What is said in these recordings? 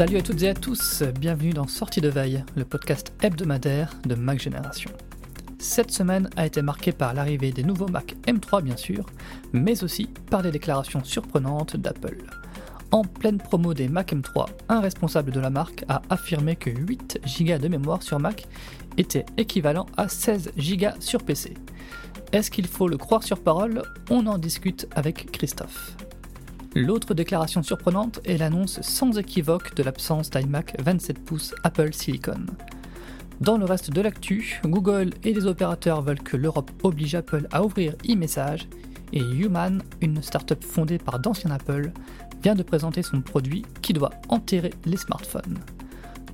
Salut à toutes et à tous, bienvenue dans Sortie de Veille, le podcast hebdomadaire de Mac Génération. Cette semaine a été marquée par l'arrivée des nouveaux Mac M3 bien sûr, mais aussi par des déclarations surprenantes d'Apple. En pleine promo des Mac M3, un responsable de la marque a affirmé que 8 Go de mémoire sur Mac était équivalent à 16 Go sur PC. Est-ce qu'il faut le croire sur parole? On en discute avec Christophe. L'autre déclaration surprenante est l'annonce sans équivoque de l'absence d'iMac 27 pouces Apple Silicon. Dans le reste de l'actu, Google et les opérateurs veulent que l'Europe oblige Apple à ouvrir e-message et Human, une startup fondée par d'anciens Apple, vient de présenter son produit qui doit enterrer les smartphones.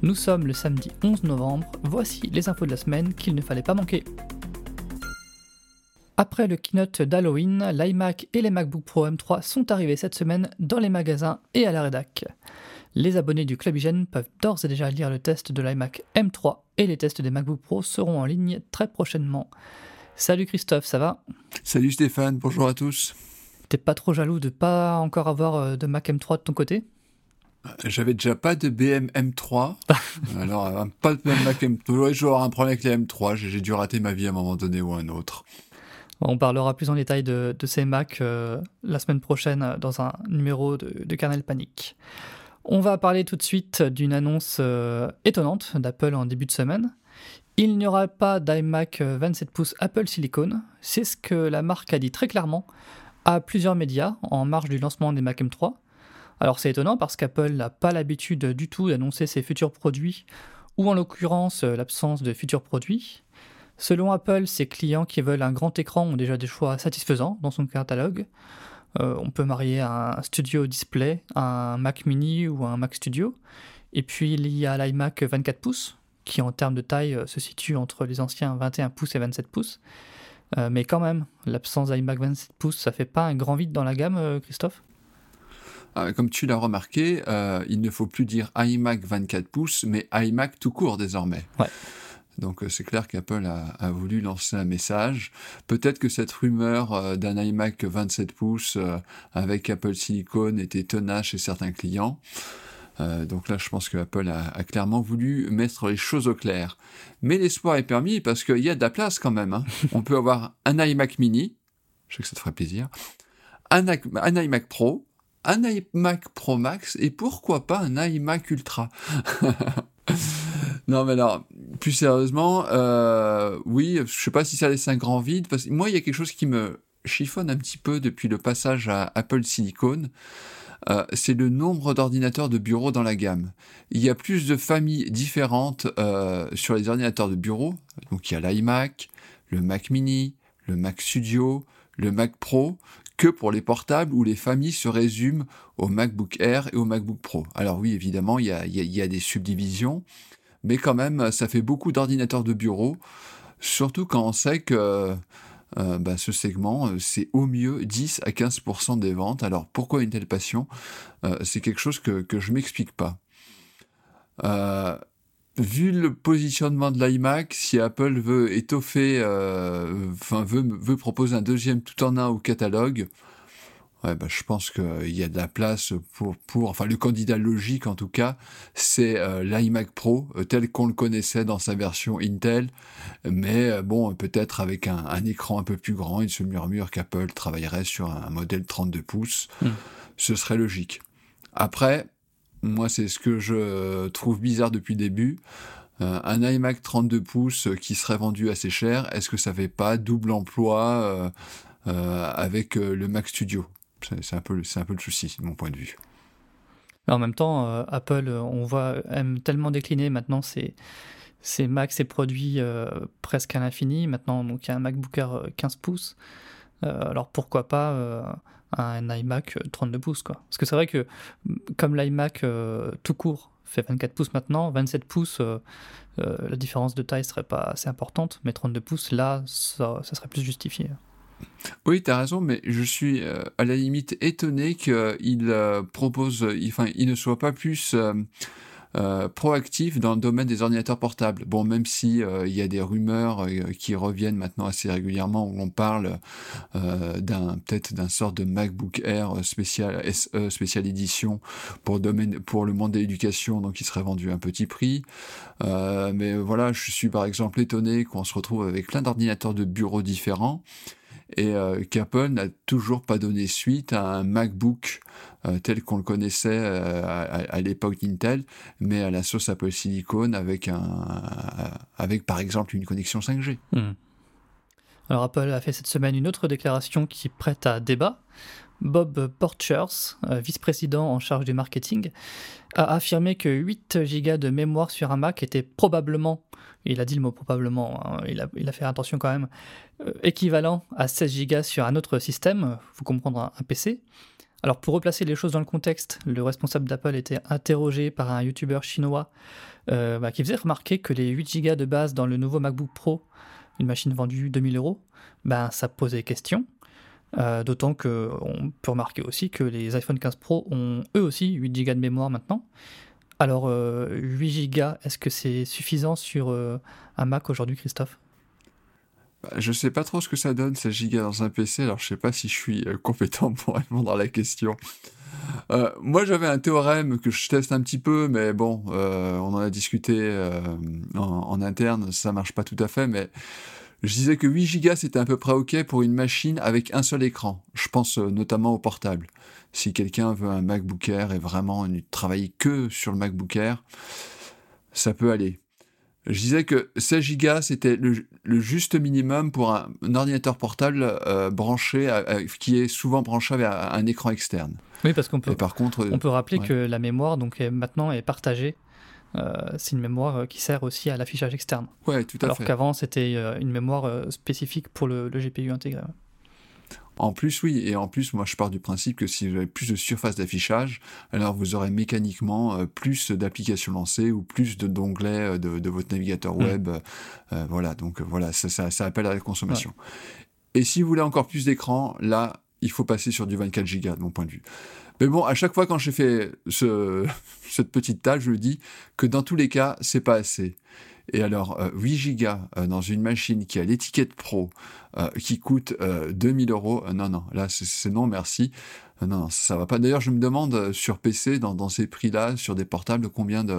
Nous sommes le samedi 11 novembre, voici les infos de la semaine qu'il ne fallait pas manquer. Après le keynote d'Halloween, l'iMac et les MacBook Pro M3 sont arrivés cette semaine dans les magasins et à la rédac. Les abonnés du Club Hygiène peuvent d'ores et déjà lire le test de l'iMac M3 et les tests des MacBook Pro seront en ligne très prochainement. Salut Christophe, ça va? Salut Stéphane, bonjour à tous. T'es pas trop jaloux de pas encore avoir euh, de Mac M3 de ton côté? J'avais déjà pas de BM M3. Alors, euh, pas de Mac M3. J'aurais toujours un problème avec les M3. J'ai dû rater ma vie à un moment donné ou un autre. On parlera plus en détail de, ces Macs euh, la semaine prochaine euh, dans un numéro de, de Panic. On va parler tout de suite d'une annonce euh, étonnante d'Apple en début de semaine. Il n'y aura pas d'iMac 27 pouces Apple Silicon. C'est ce que la marque a dit très clairement à plusieurs médias en marge du lancement des Mac M3. Alors c'est étonnant parce qu'Apple n'a pas l'habitude du tout d'annoncer ses futurs produits, ou en l'occurrence l'absence de futurs produits. Selon Apple, ses clients qui veulent un grand écran ont déjà des choix satisfaisants dans son catalogue. Euh, on peut marier un Studio Display, un Mac Mini ou un Mac Studio. Et puis il y a l'iMac 24 pouces, qui en termes de taille euh, se situe entre les anciens 21 pouces et 27 pouces. Euh, mais quand même, l'absence d'iMac 27 pouces, ça fait pas un grand vide dans la gamme, Christophe? Ah, comme tu l'as remarqué, il ne faut plus dire iMac 24 pouces, mais iMac tout court désormais. Ouais. Donc euh, c'est clair qu'Apple a, voulu lancer un message. Peut-être que cette rumeur euh, d'un iMac 27 pouces euh, avec Apple Silicon était tenace chez certains clients. donc là, je pense que Apple a, clairement voulu mettre les choses au clair. Mais l'espoir est permis parce qu'il y a de la place quand même. Hein. On peut avoir un iMac mini, je sais que ça te ferait plaisir, un, un iMac Pro, un iMac Pro Max et pourquoi pas un iMac Ultra Non, mais alors, plus sérieusement, euh, oui, je sais pas si ça laisse un grand vide, parce que moi, il y a quelque chose qui me chiffonne un petit peu depuis le passage à Apple Silicon. Euh, c'est le nombre d'ordinateurs de bureau dans la gamme. Il y a plus de familles différentes euh, sur les ordinateurs de bureau. Donc il y a l'iMac, le Mac Mini, le Mac Studio, le Mac Pro, que pour les portables où les familles se résument au MacBook Air et au MacBook Pro. Alors oui, évidemment, il y a, des subdivisions, mais quand même, ça fait beaucoup d'ordinateurs de bureau, surtout quand on sait que euh, bah, ce segment, euh, c'est au mieux 10 à 15% des ventes. Alors pourquoi une telle passion? Euh, C'est quelque chose que, que je m'explique pas. vu le positionnement de l'iMac, si Apple veut étoffer, enfin veut, veut proposer un deuxième tout en un au catalogue, bah, je pense qu'il y a de la place pour, pour, enfin le candidat logique en tout cas, c'est euh, l'iMac Pro euh, tel qu'on le connaissait dans sa version Intel, mais euh, bon peut-être avec un, écran un peu plus grand, il se murmure qu'Apple travaillerait sur un modèle 32 pouces, hmm. ce serait logique. Après, moi c'est ce que je trouve bizarre depuis le début. un iMac 32 pouces qui serait vendu assez cher, est-ce que ça fait pas double emploi avec le Mac Studio? C'est un, peu, un le souci, de mon point de vue. en même temps, euh, Apple, euh, on voit, aime tellement décliner maintenant ses, Macs, ses produits euh, presque à l'infini. Maintenant, il y a un MacBook Air 15 pouces. alors pourquoi pas un iMac 32 pouces quoi. Parce que c'est vrai que comme l'iMac tout court fait 24 pouces maintenant, 27 pouces, la différence de taille serait pas assez importante, mais 32 pouces, là, ça serait plus justifié. Oui, tu as raison, mais je suis euh, à la limite étonné qu'il euh, propose, enfin, il ne soit pas plus euh, proactif dans le domaine des ordinateurs portables. Bon, même si il y a des rumeurs qui reviennent maintenant assez régulièrement où on parle d'un peut-être d'un sort de MacBook Air spécial SE spécial édition pour domaine pour le monde de l'éducation, donc il serait vendu à un petit prix. mais voilà, je suis par exemple étonné qu'on se retrouve avec plein d'ordinateurs de bureau différents et euh, qu'Apple n'a toujours pas donné suite à un MacBook euh, tel qu'on le connaissait euh, à, l'époque d'Intel, mais à la sauce Apple Silicon avec, un, avec par exemple une connexion 5G. Hmm. Alors Apple a fait cette semaine une autre déclaration qui prête à débat. Bob Porchers, vice-président en charge du marketing, a affirmé que 8 Go de mémoire sur un Mac était probablement il a dit le mot probablement, hein, il, a, fait attention quand même, euh, équivalent à 16 Go sur un autre système, faut comprendre un, PC. Alors pour replacer les choses dans le contexte, le responsable d'Apple était interrogé par un YouTuber chinois euh, bah, qui faisait remarquer que les 8 Go de base dans le nouveau MacBook Pro, une machine vendue 2000 euros, ben, ça posait question. Euh, d'autant qu'on peut remarquer aussi que les iPhone 15 Pro ont eux aussi 8 Go de mémoire maintenant. Alors, 8 euh, Go, est-ce que c'est suffisant sur euh, un Mac aujourd'hui, Christophe? Bah, Je sais pas trop ce que ça donne, 16 Go dans un PC, alors je sais pas si je suis compétent pour répondre à la question. moi, j'avais un théorème que je teste un petit peu, mais bon, on en a discuté en, en, interne, ça marche pas tout à fait, mais je disais que 8 Go c'était à peu près OK pour une machine avec un seul écran. Je pense euh, notamment au portable. Si quelqu'un veut un MacBook Air et vraiment ne travailler que sur le MacBook Air, ça peut aller. Je disais que 16 Go c'était le, juste minimum pour un, ordinateur portable euh, branché, qui est souvent branché à un écran externe. Oui, parce qu'on peut, par contre, on peut rappeler que la mémoire donc, maintenant est partagée c'est une mémoire euh, qui sert aussi à l'affichage externe. Ouais, tout à Alors qu'avant, c'était euh, une mémoire spécifique pour le, GPU intégré. En plus, oui, et en plus, moi je pars du principe que si vous avez plus de surface d'affichage, alors vous aurez mécaniquement plus d'applications lancées ou plus d'onglets de, votre navigateur mm. web. voilà, donc voilà, ça, ça, appelle à la consommation. Et si vous voulez encore plus d'écran, là, il faut passer sur du 24 Go de mon point de vue. Mais bon, à chaque fois quand j'ai fait ce, cette petite tâche, je me dis que dans tous les cas, c'est pas assez. Et alors, 8 euh, gigas euh, dans une machine qui a l'étiquette pro, euh, qui coûte 2000 euros, non, non, là, c'est non, merci. non, non, ça va pas. D'ailleurs, je me demande sur PC, dans, dans ces prix-là, sur des portables, combien de,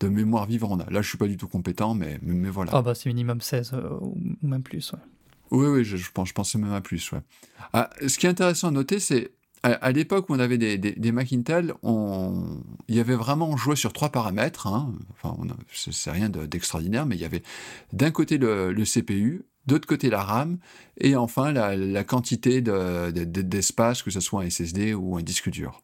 de mémoire vivre on a. Là, je suis pas du tout compétent, mais, mais, voilà. Ah bah, c'est minimum 16 ou même plus, ouais. Oui, oui, je, je, pense, je pensais même à plus, ouais. Ah, ce qui est intéressant à noter, c'est à, l'époque où on avait des, des, on, il y avait vraiment, on jouait sur trois paramètres. Hein. Enfin, c'est rien d'extraordinaire, mais il y avait d'un côté le, CPU, d'autre côté la RAM, et enfin la, quantité d'espace, que ce soit un SSD ou un disque dur.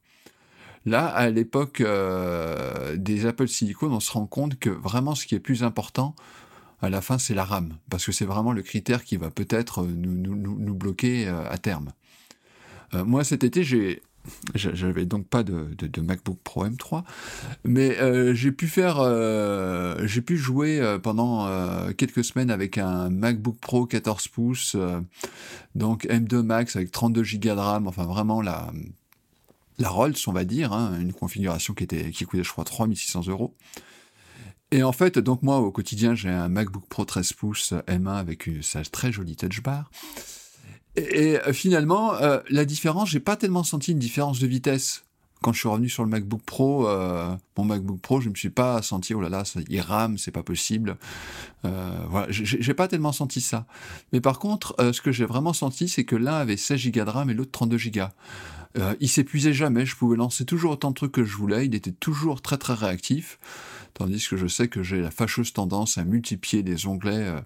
Là, à l'époque euh, des Apple Silicon, on se rend compte que vraiment ce qui est plus important, à la fin, c'est la RAM, parce que c'est vraiment le critère qui va peut-être nous, bloquer euh, à terme. Euh, moi, cet été, j'ai j'avais donc pas de, MacBook Pro M3, mais euh, j'ai pu faire, euh, j'ai pu jouer pendant quelques semaines avec un MacBook Pro 14 pouces, donc M2 Max avec 32 Go de RAM, enfin vraiment la Rolls, on va dire, hein, une configuration qui était qui coûtait je crois 3600 euros. Et en fait, donc moi au quotidien j'ai un MacBook Pro 13 pouces M1 avec une, sa très jolie touch bar. Et, euh, finalement, euh, la différence, j'ai pas tellement senti une différence de vitesse. Quand je suis revenu sur le MacBook Pro, euh, mon MacBook Pro, je me suis pas senti oh là là, ça, il rame, c'est pas possible. Euh, voilà, j'ai pas tellement senti ça. Mais par contre, euh, ce que j'ai vraiment senti, c'est que l'un avait 16 Go de RAM et l'autre 32 Go. Euh, il s'épuisait jamais, je pouvais lancer toujours autant de trucs que je voulais, il était toujours très très réactif. Tandis que je sais que j'ai la fâcheuse tendance à multiplier les onglets euh,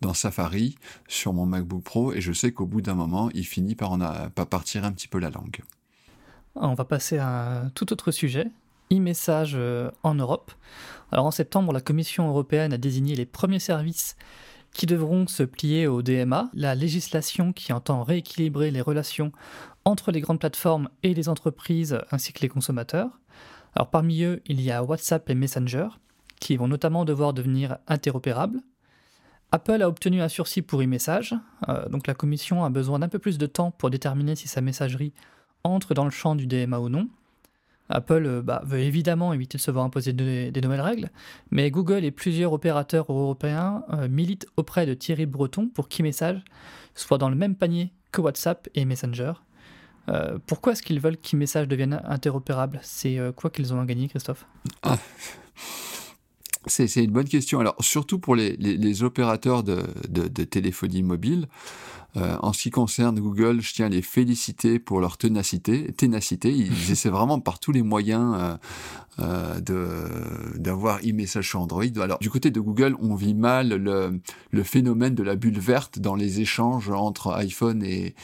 dans Safari sur mon MacBook Pro et je sais qu'au bout d'un moment, il finit par en partir un petit peu la langue. On va passer à un tout autre sujet, e-message euh, en Europe. Alors en septembre, la Commission européenne a désigné les premiers services qui devront se plier au DMA, la législation qui entend rééquilibrer les relations entre les grandes plateformes et les entreprises ainsi que les consommateurs. Parmi eux, il y a WhatsApp et Messenger, qui vont notamment devoir devenir interopérables. Apple a obtenu un sursis pour e-message, euh, donc la commission a besoin d'un peu plus de temps pour déterminer si sa messagerie entre dans le champ du DMA ou non. Apple bah, veut évidemment éviter de se voir imposer des, nouvelles règles, mais Google et plusieurs opérateurs européens militent auprès de Thierry Breton pour qu'e-message soit dans le même panier que WhatsApp et Messenger. Pourquoi est-ce qu'ils veulent qu'e-message devienne interopérable C'est quoi qu'ils ont à gagner, Christophe? ah. C'est une bonne question. Alors, surtout pour les, opérateurs de, téléphonie mobile, euh, en ce qui concerne Google, je tiens à les féliciter pour leur ténacité. ténacité. Ils essaient vraiment par tous les moyens euh, euh, d'avoir e-message sur Android. Alors, du côté de Google, on vit mal le, phénomène de la bulle verte dans les échanges entre iPhone et,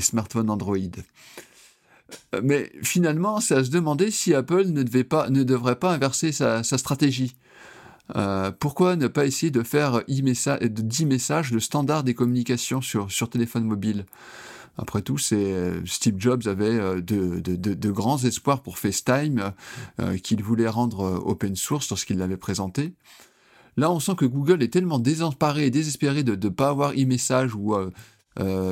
smartphone Android. Mais finalement, c'est à se demander si Apple ne, devait pas, ne devrait pas inverser sa stratégie. Euh, pourquoi ne pas essayer de faire 10 messages le standard des communications sur, sur téléphone mobile? Après tout, c'est Steve Jobs avait euh, de, de, de, grands espoirs pour FaceTime euh, qu'il voulait rendre open source lorsqu'il l'avait présenté. Là, on sent que Google est tellement désemparé et désespéré de ne pas avoir e-message ou euh,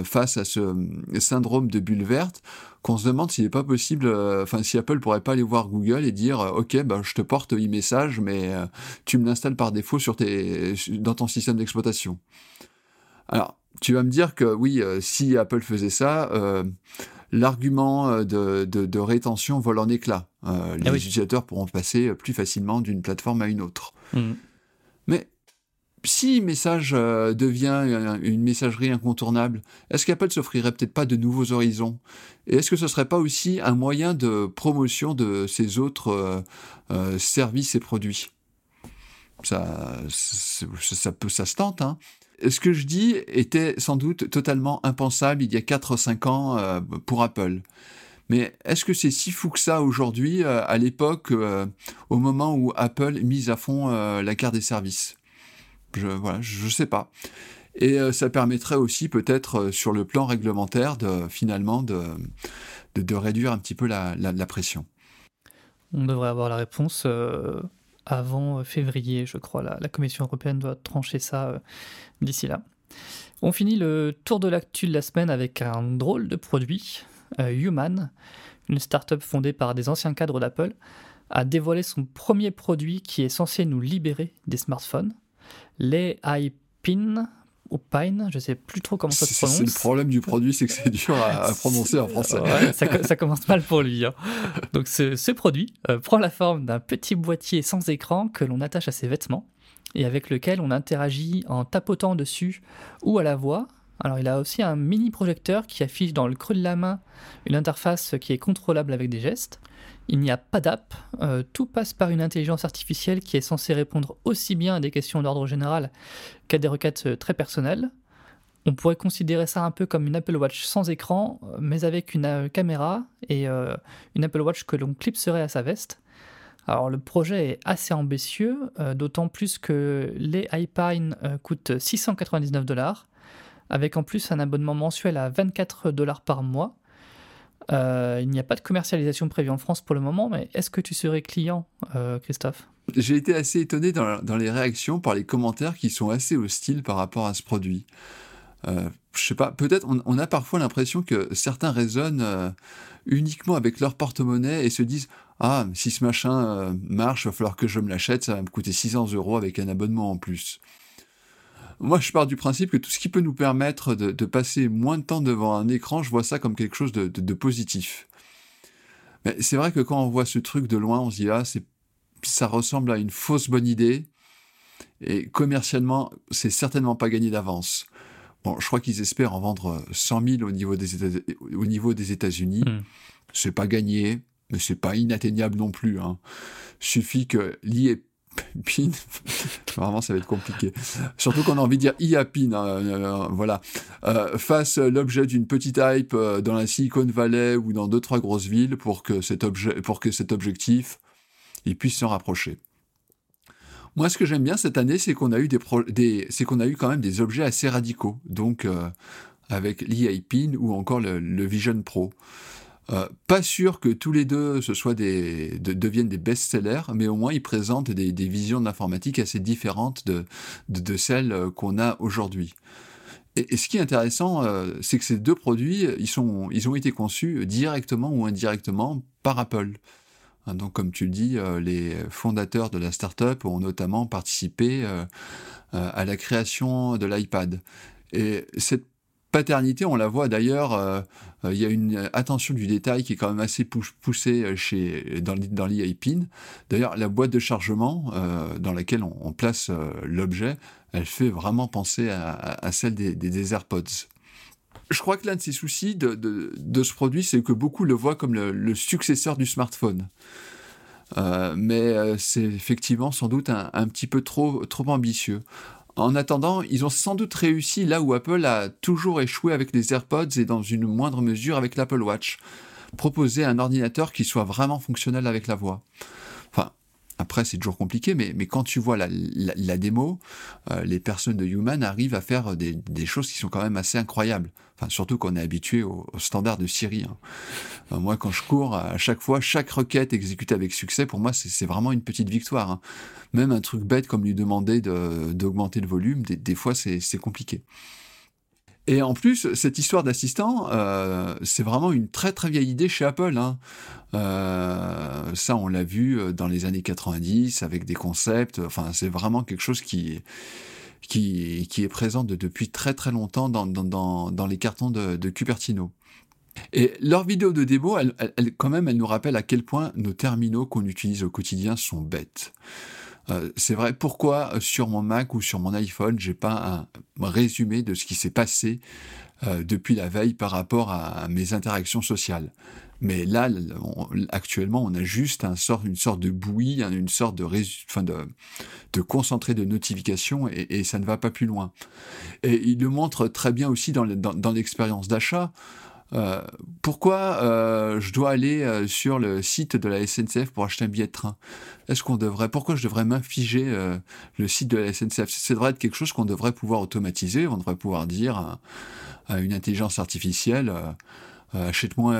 face à ce euh, syndrome de bulle verte qu'on se demande s'il n'est pas possible, euh, enfin si Apple pourrait pas aller voir Google et dire ok ben je te porte e-message mais tu me l'installes par défaut sur tes, dans ton système d'exploitation. Alors tu vas me dire que oui si Apple faisait ça l'argument de, de, rétention vole en éclats. Ah les utilisateurs pourront passer plus facilement d'une plateforme à une autre. Mmh. Mais si message euh, devient une messagerie incontournable, est-ce qu'Apple s'offrirait peut-être pas de nouveaux horizons? Et est-ce que ce serait pas aussi un moyen de promotion de ses autres euh, euh, services et produits? Ça, ça, peut, ça se tente. Hein ce que je dis était sans doute totalement impensable il y a 4-5 ans pour Apple. Mais est-ce que c'est si fou que ça aujourd'hui, à l'époque, au moment où Apple mise à fond la carte des services? Je voilà, je sais pas. Et euh, ça permettrait aussi peut-être euh, sur le plan réglementaire de finalement de, de, réduire un petit peu la, la, pression. On devrait avoir la réponse euh, avant février, je crois. La, la, Commission européenne doit trancher ça d'ici là. On finit le tour de l'actu de la semaine avec un drôle de produit. Human, une start-up fondée par des anciens cadres d'Apple, a dévoilé son premier produit qui est censé nous libérer des smartphones les iPin ou Pine, je sais plus trop comment ça se prononce. C'est le problème du produit, c'est que c'est dur à, prononcer en français. ça, commence mal pour lui. Hein. Donc ce, produit euh, prend la forme d'un petit boîtier sans écran que l'on attache à ses vêtements et avec lequel on interagit en tapotant dessus ou à la voix. Alors il a aussi un mini projecteur qui affiche dans le creux de la main une interface qui est contrôlable avec des gestes. Il n'y a pas d'app, euh, tout passe par une intelligence artificielle qui est censée répondre aussi bien à des questions d'ordre général qu'à des requêtes euh, très personnelles. On pourrait considérer ça un peu comme une Apple Watch sans écran, euh, mais avec une caméra et une Apple Watch que l'on clipserait à sa veste. Alors le projet est assez ambitieux, d'autant plus que les iPine coûtent 699 dollars, avec en plus un abonnement mensuel à 24 dollars par mois. Euh, il n'y a pas de commercialisation prévue en France pour le moment, mais est-ce que tu serais client, euh, Christophe? J'ai été assez étonné dans, les réactions par les commentaires qui sont assez hostiles par rapport à ce produit. Euh, je sais pas, peut-être on, a parfois l'impression que certains raisonnent euh, uniquement avec leur porte-monnaie et se disent Ah, si ce machin marche, il va falloir que je me l'achète, ça va me coûter 600 euros avec un abonnement en plus. Moi, je pars du principe que tout ce qui peut nous permettre de, passer moins de temps devant un écran, je vois ça comme quelque chose de, positif. Mais c'est vrai que quand on voit ce truc de loin, on se dit, ah, ça ressemble à une fausse bonne idée. Et commercialement, c'est certainement pas gagné d'avance. Bon, je crois qu'ils espèrent en vendre 100 000 au niveau des États, au niveau des États-Unis. Hmm. C'est pas gagné, mais c'est pas inatteignable non plus. Hein. Suffit que l'IEP pin, vraiment ça va être compliqué. Surtout qu'on a envie de dire IA pin, hein, euh, voilà. Euh, fasse l'objet d'une petite hype euh, dans la Silicon Valley ou dans deux trois grosses villes pour que cet objet, pour que cet objectif, il puisse s'en rapprocher. Moi, ce que j'aime bien cette année, c'est qu'on a eu des, des c'est qu'on a eu quand même des objets assez radicaux. Donc, avec l'IA pin ou encore le, le Vision Pro. Euh, pas sûr que tous les deux ce soit des, deviennent des best-sellers, mais au moins ils présentent des, visions de l'informatique assez différentes de, de, celles euh, qu'on a aujourd'hui. Et, ce qui est intéressant, euh, c'est que ces deux produits, ils, sont, ils ont été conçus directement ou indirectement par Apple. Hein, donc, comme tu le dis, les fondateurs de la startup ont notamment participé à la création de l'iPad. Et cette paternité, on la voit d'ailleurs, euh, euh, il y a une attention du détail qui est quand même assez poussée euh, dans, dans. D'ailleurs, la boîte de chargement dans laquelle on, place l'objet, elle fait vraiment penser à, celle des, AirPods. Je crois que l'un de ces soucis de, ce produit, c'est que beaucoup le voient comme le, successeur du smartphone. mais c'est effectivement sans doute un, petit peu trop ambitieux. En attendant, ils ont sans doute réussi là où Apple a toujours échoué avec les AirPods et dans une moindre mesure avec l'Apple Watch. Proposer un ordinateur qui soit vraiment fonctionnel avec la voix. Enfin, après, c'est toujours compliqué, mais, mais quand tu vois la, la, démo, euh, les personnes de Human arrivent à faire des, des, choses qui sont quand même assez incroyables. Enfin, surtout qu'on est habitué au, standard de Siri. Hein. Euh, moi, quand je cours, à chaque fois, chaque requête exécutée avec succès, pour moi, c'est vraiment une petite victoire. Hein. Même un truc bête comme lui demander d'augmenter le volume, des, des fois, c'est compliqué. Et en plus, cette histoire d'assistant, euh, c'est vraiment une très très vieille idée chez Apple. Hein. Euh, ça, on l'a vu euh, dans les années 90 avec des concepts. Enfin, c'est vraiment quelque chose qui, qui, qui est présent depuis très très longtemps dans, dans, dans, les cartons de, de, Cupertino. Et leur vidéo de démo, elle, elle, quand même, elle nous rappelle à quel point nos terminaux qu'on utilise au quotidien sont bêtes. Euh, c'est vrai, pourquoi euh, sur mon Mac ou sur mon iPhone, j'ai pas un résumé de ce qui s'est passé euh, depuis la veille par rapport à, mes interactions sociales? Mais là, actuellement, on a juste une sorte de bouillie, une sorte de, de, concentré de notification et, et, ça ne va pas plus loin. Et il le montre très bien aussi dans l'expérience d'achat. Euh, pourquoi euh, je dois aller euh, sur le site de la SNCF pour acheter un billet de train? Est-ce qu'on devrait Pourquoi je devrais m'infliger le site de la SNCF Ça devrait être quelque chose qu'on devrait pouvoir automatiser. On devrait pouvoir dire à, une intelligence artificielle achète-moi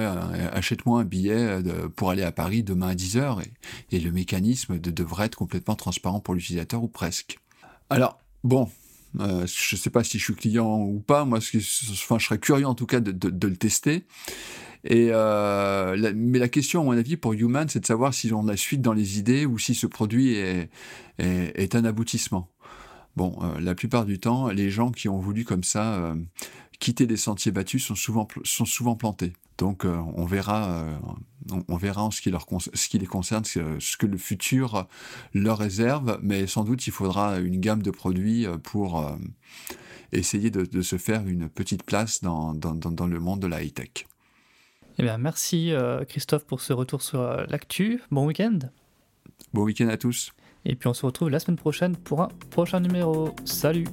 achète-moi un billet pour aller à Paris demain à 10 heures et, et le mécanisme de, devrait être complètement transparent pour l'utilisateur ou presque. Alors bon, euh, je ne sais pas si je suis client ou pas. Moi, enfin, je serais curieux en tout cas de, le tester. Euh, mais la question, à mon avis, pour Human, c'est de savoir si on a suite dans les idées ou si ce produit est, un aboutissement. Bon, euh, la plupart du temps, les gens qui ont voulu comme ça euh, quitter les sentiers battus sont souvent plantés. Donc euh, on verra, euh, on, verra en ce qui, leur ce qui les concerne, ce, que le futur leur réserve, mais sans doute il faudra une gamme de produits euh, pour essayer de, se faire une petite place dans, dans, le monde de la high-tech. Eh bien, merci Christophe pour ce retour sur l'actu. Bon week-end. Bon week-end à tous. Et puis on se retrouve la semaine prochaine pour un prochain numéro. Salut